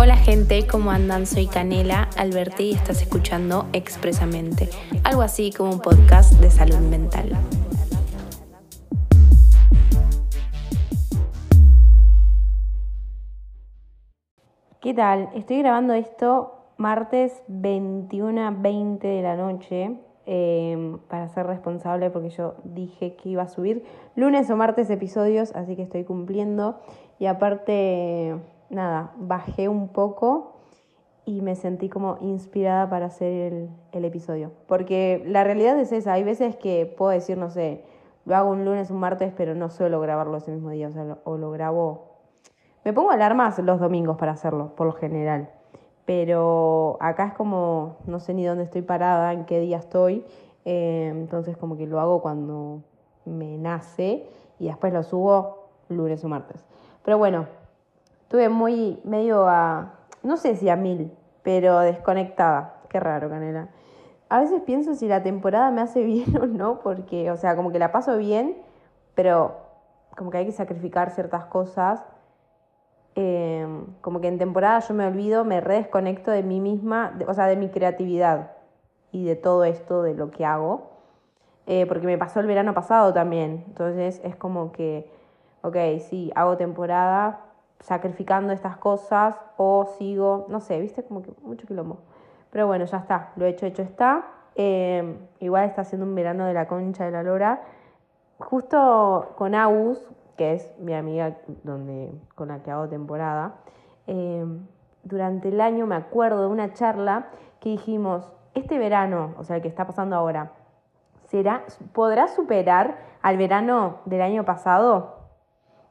Hola gente, ¿cómo andan? Soy Canela Alberti y estás escuchando Expresamente, algo así como un podcast de salud mental. ¿Qué tal? Estoy grabando esto martes 21.20 de la noche em, para ser responsable porque yo dije que iba a subir lunes o martes episodios, así que estoy cumpliendo. Y aparte, nada, bajé un poco y me sentí como inspirada para hacer el, episodio. Porque la realidad es esa, hay veces que puedo decir, no sé, lo hago un lunes, un martes, pero no suelo grabarlo ese mismo día, o sea, o lo grabo... Me pongo alarmas los domingos para hacerlo, por lo general. Pero acá es como, no sé ni dónde estoy parada, en qué día estoy. Eh, entonces como que lo hago cuando me nace y después lo subo lunes o martes. Pero bueno, Estuve muy medio a, no sé si a mil, pero desconectada. Qué raro, Canela. A veces pienso si la temporada me hace bien o no, porque, o sea, como que la paso bien, pero como que hay que sacrificar ciertas cosas. Em, como que en temporada yo me olvido, me redesconecto de mí misma, o sea, de mi creatividad y de todo esto, de lo que hago. Eh, porque me pasó el verano pasado también. Entonces es como que, ok, sí, hago temporada, sacrificando estas cosas o sigo, no sé, viste, como que mucho quilombo. Pero bueno, ya está, lo hecho, hecho está. Eh, igual está haciendo un verano de la concha de la lora. Justo con Agus, que es mi amiga donde, con la que hago temporada, eh, durante el año me acuerdo de una charla que dijimos, este verano, o sea, el que está pasando ahora, ¿será, ¿podrá superar al verano del año pasado?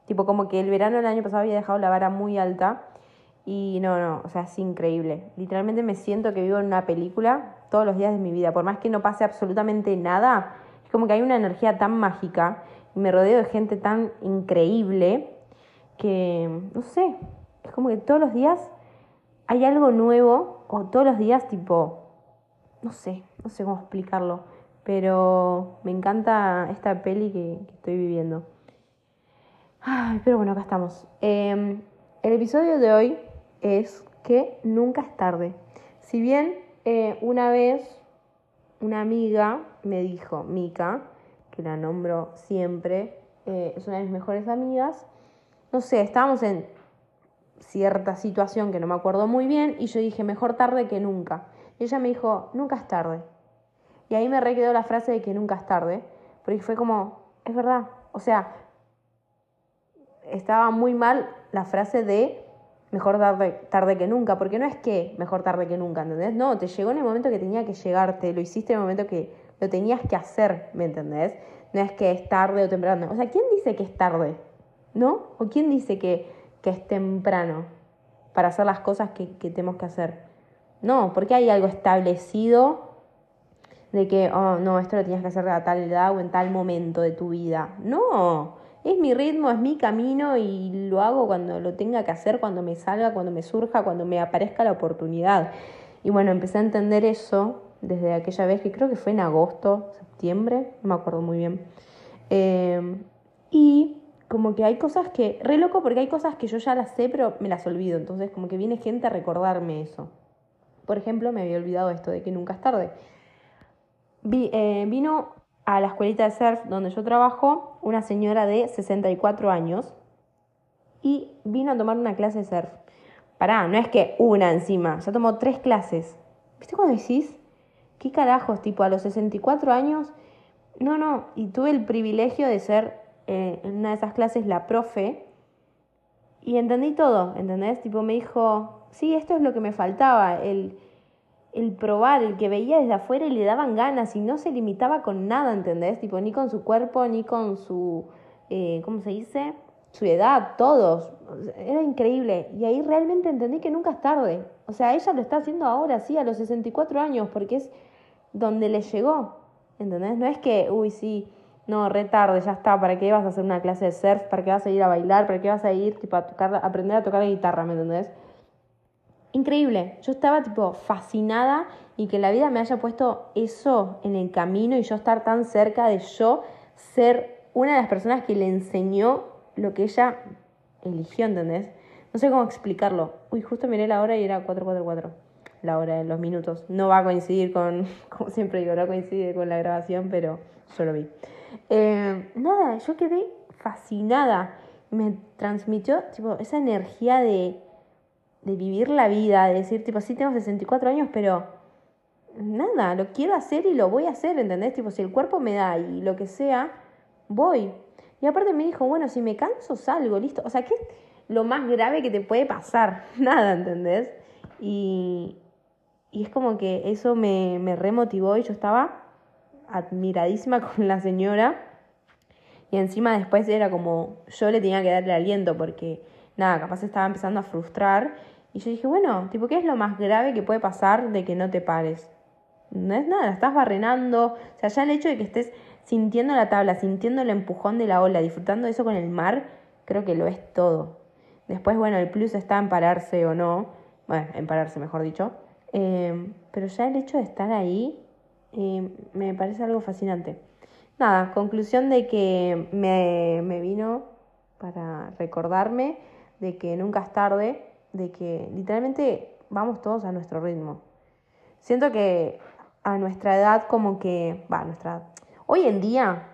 Tipo, como que el verano del año pasado había dejado la vara muy alta. Y no, no, o sea, es increíble. Literalmente me siento que vivo en una película todos los días de mi vida. Por más que no pase absolutamente nada, es como que hay una energía tan mágica y me rodeo de gente tan increíble que, no sé, es como que todos los días hay algo nuevo o todos los días tipo, no sé, no sé cómo explicarlo, pero me encanta esta peli que, que estoy viviendo. Ay, pero bueno, acá estamos. Em, el episodio de hoy es que nunca es tarde. Si bien eh, una vez una amiga me dijo, Mika, que la nombro siempre, eh, es una de mis mejores amigas, no sé, estábamos en cierta situación que no me acuerdo muy bien y yo dije, mejor tarde que nunca. Y ella me dijo, nunca es tarde. Y ahí me requedó la frase de que nunca es tarde, porque fue como, es verdad, o sea, estaba muy mal la frase de mejor tarde, tarde, que nunca, porque no es que mejor tarde que nunca, ¿entendés? No, te llegó en el momento que tenía que llegarte, lo hiciste en el momento que lo tenías que hacer, ¿me entendés? No es que es tarde o temprano. O sea, ¿quién dice que es tarde? ¿No? ¿O quién dice que, que es temprano para hacer las cosas que, que tenemos que hacer? No, porque hay algo establecido de que, oh, no, esto lo tenías que hacer a tal edad o en tal momento de tu vida. No, es mi ritmo, es mi camino y lo hago cuando lo tenga que hacer, cuando me salga, cuando me surja, cuando me aparezca la oportunidad. Y bueno, empecé a entender eso desde aquella vez que creo que fue en agosto, septiembre, no me acuerdo muy bien. Em, y como que hay cosas que, re loco porque hay cosas que yo ya las sé pero me las olvido, entonces como que viene gente a recordarme eso. Por ejemplo, me había olvidado esto de que nunca es tarde. Vi, eh, vino a la escuelita de surf donde yo trabajo una señora de 64 años y vino a tomar una clase de surf. Pará, no es que una encima, ya tomó tres clases. ¿Viste cuando decís? ¿Qué carajos? Tipo, a los 64 años. No, no, y tuve el privilegio de ser eh, en una de esas clases la profe y entendí todo, ¿entendés? Tipo, me dijo, sí, esto es lo que me faltaba, el el probar, el que veía desde afuera y le daban ganas y no se limitaba con nada, ¿entendés? Tipo, ni con su cuerpo, ni con su, eh, ¿cómo se dice? Su edad, todos. Era increíble. Y ahí realmente entendí que nunca es tarde. O sea, ella lo está haciendo ahora, sí, a los 64 años, porque es donde le llegó, ¿entendés? No es que, uy, sí, no, re tarde, ya está, ¿para qué vas a hacer una clase de surf? ¿Para qué vas a ir a bailar? ¿Para qué vas a ir, tipo, a, tocar, aprender a tocar la guitarra, ¿me entendés? Increíble. Yo estaba tipo fascinada y que la vida me haya puesto eso en el camino y yo estar tan cerca de yo ser una de las personas que le enseñó lo que ella eligió, ¿entendés? No sé cómo explicarlo. Uy, justo miré la hora y era 444. La hora de los minutos. No va a coincidir con, como siempre digo, no coincide con la grabación, pero yo lo vi. Eh, nada, yo quedé fascinada. Me transmitió tipo, esa energía de, de vivir la vida, de decir, tipo, sí tengo 64 años, pero nada, lo quiero hacer y lo voy a hacer, ¿entendés? Tipo, si el cuerpo me da y lo que sea, voy. Y aparte me dijo, bueno, si me canso, salgo, listo. O sea, ¿qué es lo más grave que te puede pasar? Nada, ¿entendés? Y, y es como que eso me, me remotivó y yo estaba admiradísima con la señora. Y encima después era como, yo le tenía que darle aliento porque, nada, capaz estaba empezando a frustrar. Y yo dije, bueno, tipo, ¿qué es lo más grave que puede pasar de que no te pares? No es nada, estás barrenando. O sea, ya el hecho de que estés sintiendo la tabla, sintiendo el empujón de la ola, disfrutando eso con el mar, creo que lo es todo. Después, bueno, el plus está en pararse o no, bueno, en pararse mejor dicho, eh, pero ya el hecho de estar ahí eh, me parece algo fascinante. Nada, conclusión de que me, me vino para recordarme de que nunca es tarde, de que literalmente vamos todos a nuestro ritmo. Siento que a nuestra edad como que, va, nuestra Hoy en día,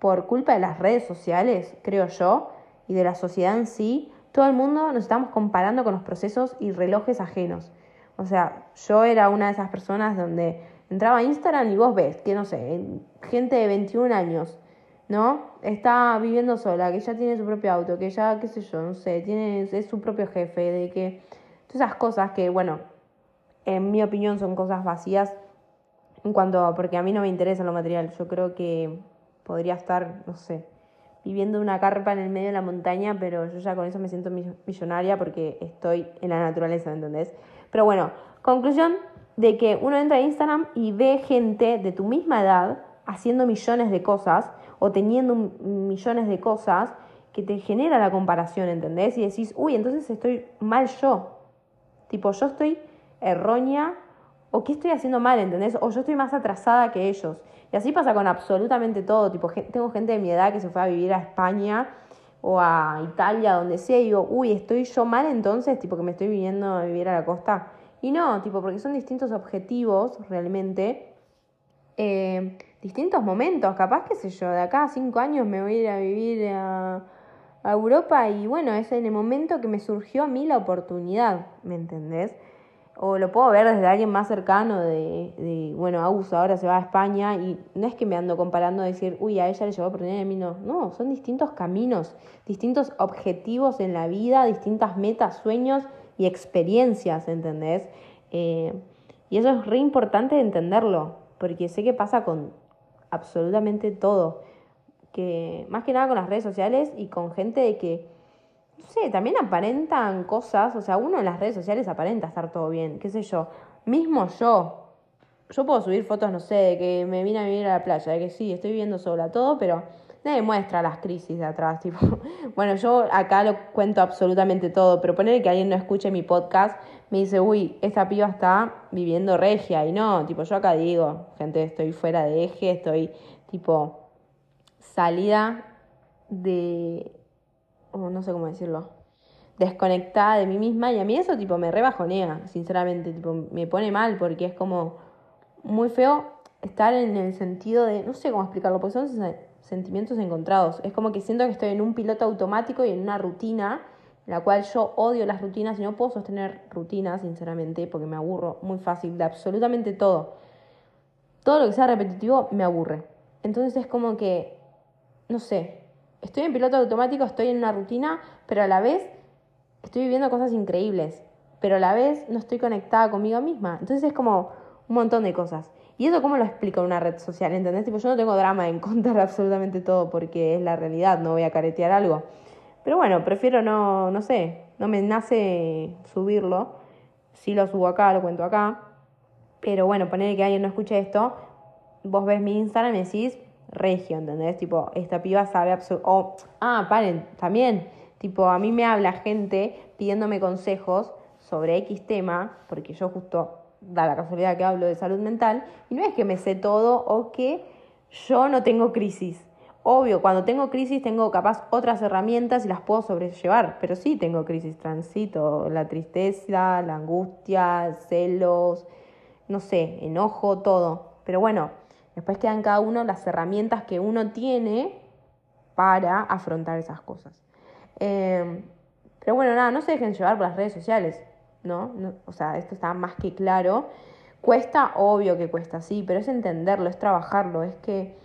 por culpa de las redes sociales, creo yo, y de la sociedad en sí, todo el mundo nos estamos comparando con los procesos y relojes ajenos. O sea, yo era una de esas personas donde entraba a Instagram y vos ves que, no sé, gente de 21 años, ¿no? Está viviendo sola, que ya tiene su propio auto, que ya, qué sé yo, no sé, tiene, es su propio jefe, de que... Todas esas cosas que, bueno, en mi opinión son cosas vacías en cuanto, porque a mí no me interesa lo material, yo creo que podría estar, no sé, viviendo una carpa en el medio de la montaña, pero yo ya con eso me siento millonaria porque estoy en la naturaleza, ¿me entendés? Pero bueno, conclusión de que uno entra a Instagram y ve gente de tu misma edad haciendo millones de cosas o teniendo millones de cosas que te genera la comparación, ¿entendés? Y decís, uy, entonces estoy mal yo. Tipo, yo estoy errónea o qué estoy haciendo mal, ¿entendés? O yo estoy más atrasada que ellos. Y así pasa con absolutamente todo. Tipo, tengo gente de mi edad que se fue a vivir a España o a Italia, donde sea, y digo, uy, estoy yo mal entonces, tipo que me estoy viniendo a vivir a la costa. Y no, tipo, porque son distintos objetivos realmente, eh, distintos momentos. Capaz, qué sé yo, de acá a cinco años me voy a ir a vivir a, a Europa y bueno, es en el momento que me surgió a mí la oportunidad, ¿me entendés? o lo puedo ver desde alguien más cercano de, de, bueno, Agus ahora se va a España y no es que me ando comparando decir, uy, a ella le llegó a oportunidad y a mí no. No, son distintos caminos, distintos objetivos en la vida, distintas metas, sueños y experiencias, ¿entendés? Eh, y eso es re importante entenderlo, porque sé que pasa con absolutamente todo. Que más que nada con las redes sociales y con gente de que no sé, también aparentan cosas, o sea, uno en las redes sociales aparenta estar todo bien, qué sé yo. Mismo yo, yo puedo subir fotos, no sé, de que me vine a vivir a la playa, de que sí, estoy viviendo sola, todo, pero nadie muestra las crisis de atrás, tipo. Bueno, yo acá lo cuento absolutamente todo, pero poner que alguien no escuche mi podcast, me dice, uy, esta piba está viviendo regia, y no, tipo, yo acá digo, gente, estoy fuera de eje, estoy, tipo, salida de no sé cómo decirlo, desconectada de mí misma y a mí eso tipo me rebajonea, sinceramente, tipo me pone mal porque es como muy feo estar en el sentido de, no sé cómo explicarlo, porque son sentimientos encontrados. Es como que siento que estoy en un piloto automático y en una rutina, la cual yo odio las rutinas y no puedo sostener rutinas, sinceramente, porque me aburro muy fácil de absolutamente todo. Todo lo que sea repetitivo me aburre. Entonces es como que, no sé, estoy en piloto automático, estoy en una rutina, pero a la vez estoy viviendo cosas increíbles, pero a la vez no estoy conectada conmigo misma. Entonces es como un montón de cosas. ¿Y eso cómo lo explico en una red social? ¿Entendés? Tipo, yo no tengo drama en contar absolutamente todo porque es la realidad, no voy a caretear algo. Pero bueno, prefiero no, no sé, no me nace subirlo. Si lo subo acá, lo cuento acá. Pero bueno, poner que alguien no escuche esto, vos ves mi Instagram y decís, regio, ¿entendés? Tipo, esta piba sabe absolutamente... ah, paren, también, tipo, a mí me habla gente pidiéndome consejos sobre X tema, porque yo justo da la casualidad que hablo de salud mental, y no es que me sé todo o que yo no tengo crisis, Obvio, cuando tengo crisis tengo capaz otras herramientas y las puedo sobrellevar, pero sí tengo crisis, transito la tristeza, la angustia, celos, no sé, enojo, todo. Pero bueno, después quedan cada uno las herramientas que uno tiene para afrontar esas cosas. Eh, pero bueno, nada, no se dejen llevar por las redes sociales, ¿no? O sea, esto está más que claro. Cuesta, obvio que cuesta, sí, pero es entenderlo, es trabajarlo, es que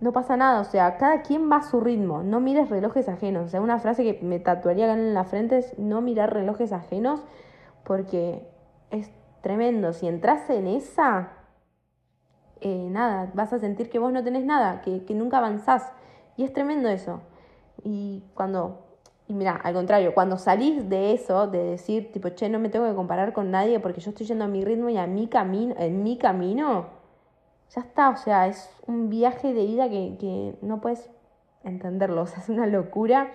no pasa nada, o sea, cada quien va a su ritmo, no mires relojes ajenos, o sea, una frase que me tatuaría en la frente es no mirar relojes ajenos porque es tremendo, si entras en esa, eh, nada, vas a sentir que vos no tenés nada, que, que nunca avanzás, y es tremendo eso, y cuando, y mira, al contrario, cuando salís de eso, de decir, tipo, che, no me tengo que comparar con nadie porque yo estoy yendo a mi ritmo y a mi camino, en mi camino, ya está, o sea, es un viaje de ida que, no puedes entenderlo, o sea, es una locura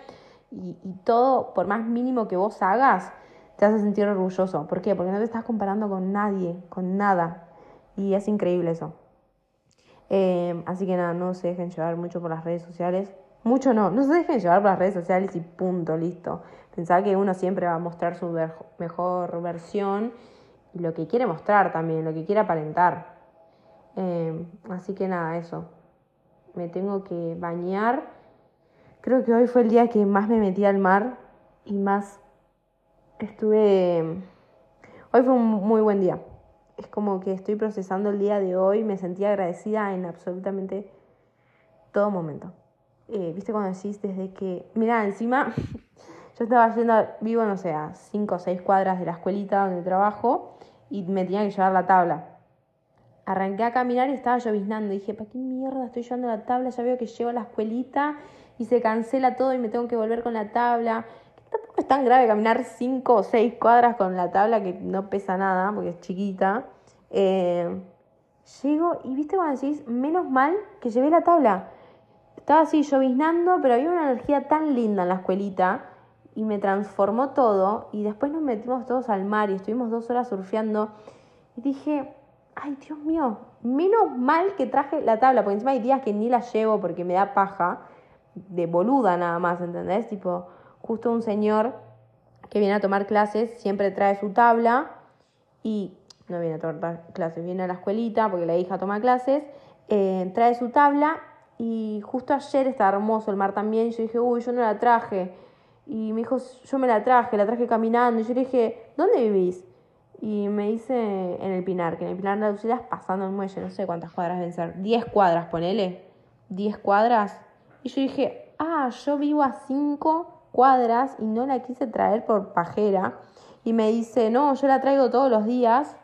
y, todo, por más mínimo que vos hagas, te a sentir orgulloso. ¿Por qué? Porque no te estás comparando con nadie, con nada. Y es increíble eso. Eh, así que nada, no se dejen llevar mucho por las redes sociales. Mucho no, no se dejen llevar por las redes sociales y punto, listo. Pensaba que uno siempre va a mostrar su mejor versión y lo que quiere mostrar también, lo que quiere aparentar. Em, así que nada, eso. Me tengo que bañar. Creo que hoy fue el día que más me metí al mar y más estuve... Hoy fue un muy buen día. Es como que estoy procesando el día de hoy. Me sentí agradecida en absolutamente todo momento. Eh, ¿Viste cuando decís desde que... Mira, encima yo estaba yendo, vivo, no sé, a 5 o 6 cuadras de la escuelita donde trabajo y me tenía que llevar la tabla arranqué a caminar y estaba lloviznando. Dije, ¿para qué mierda estoy llevando la tabla? Ya veo que llego a la escuelita y se cancela todo y me tengo que volver con la tabla. tampoco es tan grave caminar cinco o seis cuadras con la tabla que no pesa nada porque es chiquita. Eh, llego y viste cuando decís, menos mal que llevé la tabla. Estaba así lloviznando, pero había una energía tan linda en la escuelita y me transformó todo. Y después nos metimos todos al mar y estuvimos dos horas surfeando. Y dije, ay, Dios mío, menos mal que traje la tabla, porque encima hay días que ni la llevo porque me da paja, de boluda nada más, ¿entendés? Tipo, justo un señor que viene a tomar clases siempre trae su tabla y no viene a tomar clases, viene a la escuelita porque la hija toma clases, eh, trae su tabla y justo ayer estaba hermoso el mar también y yo dije, uy, yo no la traje. Y me dijo, yo me la traje, la traje caminando. Y yo le dije, ¿dónde vivís? Y me dice en el Pinar, que en el Pinar de Alcidas pasando el muelle, no sé cuántas cuadras deben ser, 10 cuadras, ponele, 10 cuadras. Y yo dije, ah, yo vivo a 5 cuadras y no la quise traer por pajera. Y me dice, no, yo la traigo todos los días.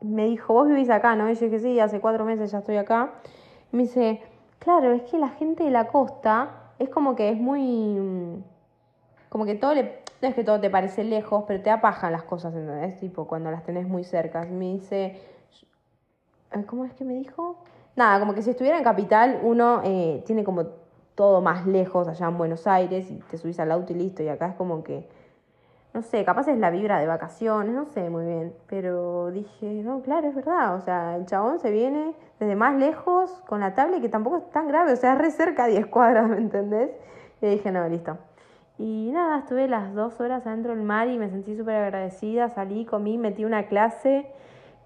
Me dijo, vos vivís acá, ¿no? Y yo dije, sí, hace cuatro meses ya estoy acá. Me dice, claro, es que la gente de la costa es como que es muy... Como que todo le no es que todo te parece lejos, pero te apajan las cosas, ¿entendés? Tipo, cuando las tenés muy cerca. Me dice, ¿cómo es que me dijo? Nada, como que si estuviera en Capital, uno eh, tiene como todo más lejos allá en Buenos Aires y te subís al auto y listo. Y acá es como que, no sé, capaz es la vibra de vacaciones, no sé muy bien. Pero dije, no, claro, es verdad. O sea, el chabón se viene desde más lejos con la tablet que tampoco es tan grave. O sea, es re cerca a 10 cuadras, ¿me entendés? Y dije, no, listo. Y nada, estuve las dos horas adentro del mar y me sentí súper agradecida. Salí, comí, metí una clase.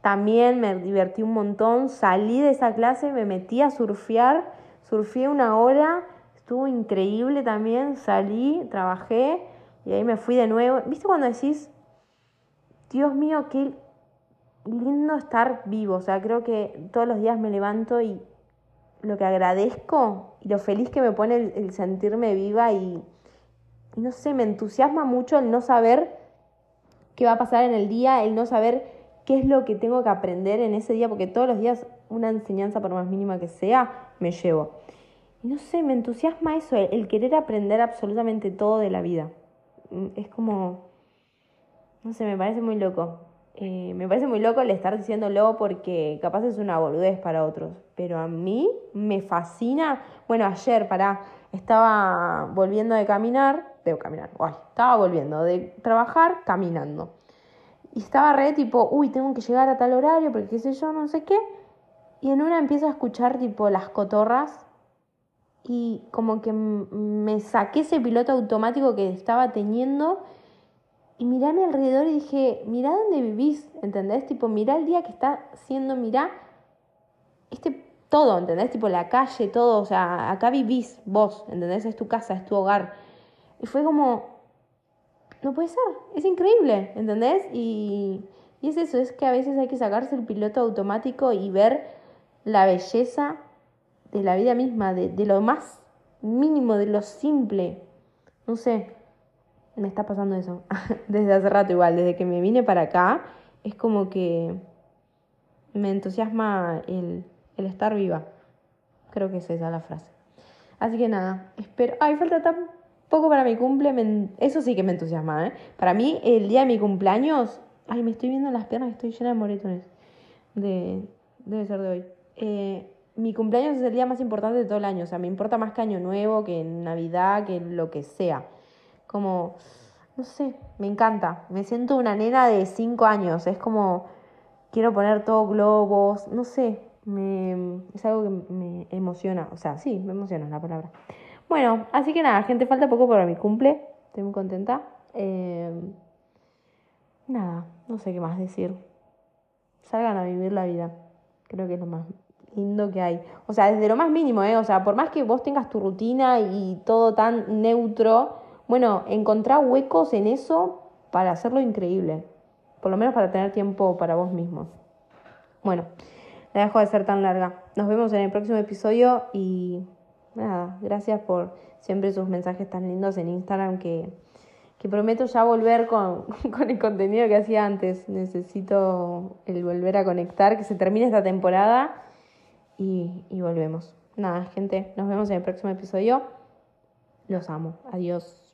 También me divertí un montón. Salí de esa clase, me metí a surfear. Surfé una hora. Estuvo increíble también. Salí, trabajé y ahí me fui de nuevo. ¿Viste cuando decís, Dios mío, qué lindo estar vivo? O sea, creo que todos los días me levanto y lo que agradezco y lo feliz que me pone el sentirme viva y no sé, me entusiasma mucho el no saber qué va a pasar en el día, el no saber qué es lo que tengo que aprender en ese día, porque todos los días una enseñanza, por más mínima que sea, me llevo. Y no sé, me entusiasma eso, el, querer aprender absolutamente todo de la vida. Mm, es como, no sé, me parece muy loco. Eh, me parece muy loco el estar diciéndolo porque capaz es una boludez para otros, pero a mí me fascina. Bueno, ayer, para, estaba volviendo de caminar de caminar, estaba volviendo de trabajar caminando. Y estaba re tipo, uy, tengo que llegar a tal horario porque qué sé yo, no sé qué. Y en una empiezo a escuchar tipo las cotorras y como que me saqué ese piloto automático que estaba teniendo y miré a mi alrededor y dije, mirá dónde vivís, ¿entendés? Tipo, mirá el día que está siendo, mirá este todo, ¿entendés? Tipo la calle, todo, o sea, acá vivís vos, ¿entendés? Es tu casa, es tu hogar. Y fue como, no puede ser, es increíble, ¿entendés? Y, y es eso, es que a veces hay que sacarse el piloto automático y ver la belleza de la vida misma, de, de lo más mínimo, de lo simple. No sé, me está pasando eso. desde hace rato igual, desde que me vine para acá, es como que me entusiasma el, el estar viva. Creo que es esa la frase. Así que nada, espero... Ay, falta tan poco para mi cumple. Eso sí que me entusiasma, ¿eh? Para mí, el día de mi cumpleaños... Ay, me estoy viendo las piernas, estoy llena de moretones. De... Debe ser de hoy. Eh, mi cumpleaños es el día más importante de todo el año. O sea, me importa más que Año Nuevo, que Navidad, que lo que sea. Como, no sé, me encanta. Me siento una nena de 5 años. Es como, quiero poner todo globos, no sé. Me, es algo que me emociona. O sea, sí, me emociona la palabra. Bueno, así que nada, gente, falta poco para mi cumple. Estoy muy contenta. Eh, nada, no sé qué más decir. Salgan a vivir la vida. Creo que es lo más lindo que hay. O sea, desde lo más mínimo, ¿eh? O sea, por más que vos tengas tu rutina y todo tan neutro, bueno, encontrar huecos en eso para hacerlo increíble. Por lo menos para tener tiempo para vos mismos. Bueno, la dejo de ser tan larga. Nos vemos en el próximo episodio y nada, gracias por siempre sus mensajes tan lindos en Instagram que, que prometo ya volver con, con el contenido que hacía antes. Necesito el volver a conectar, que se termine esta temporada y, volvemos. Nada, gente, nos vemos en el próximo episodio. Los amo. Adiós.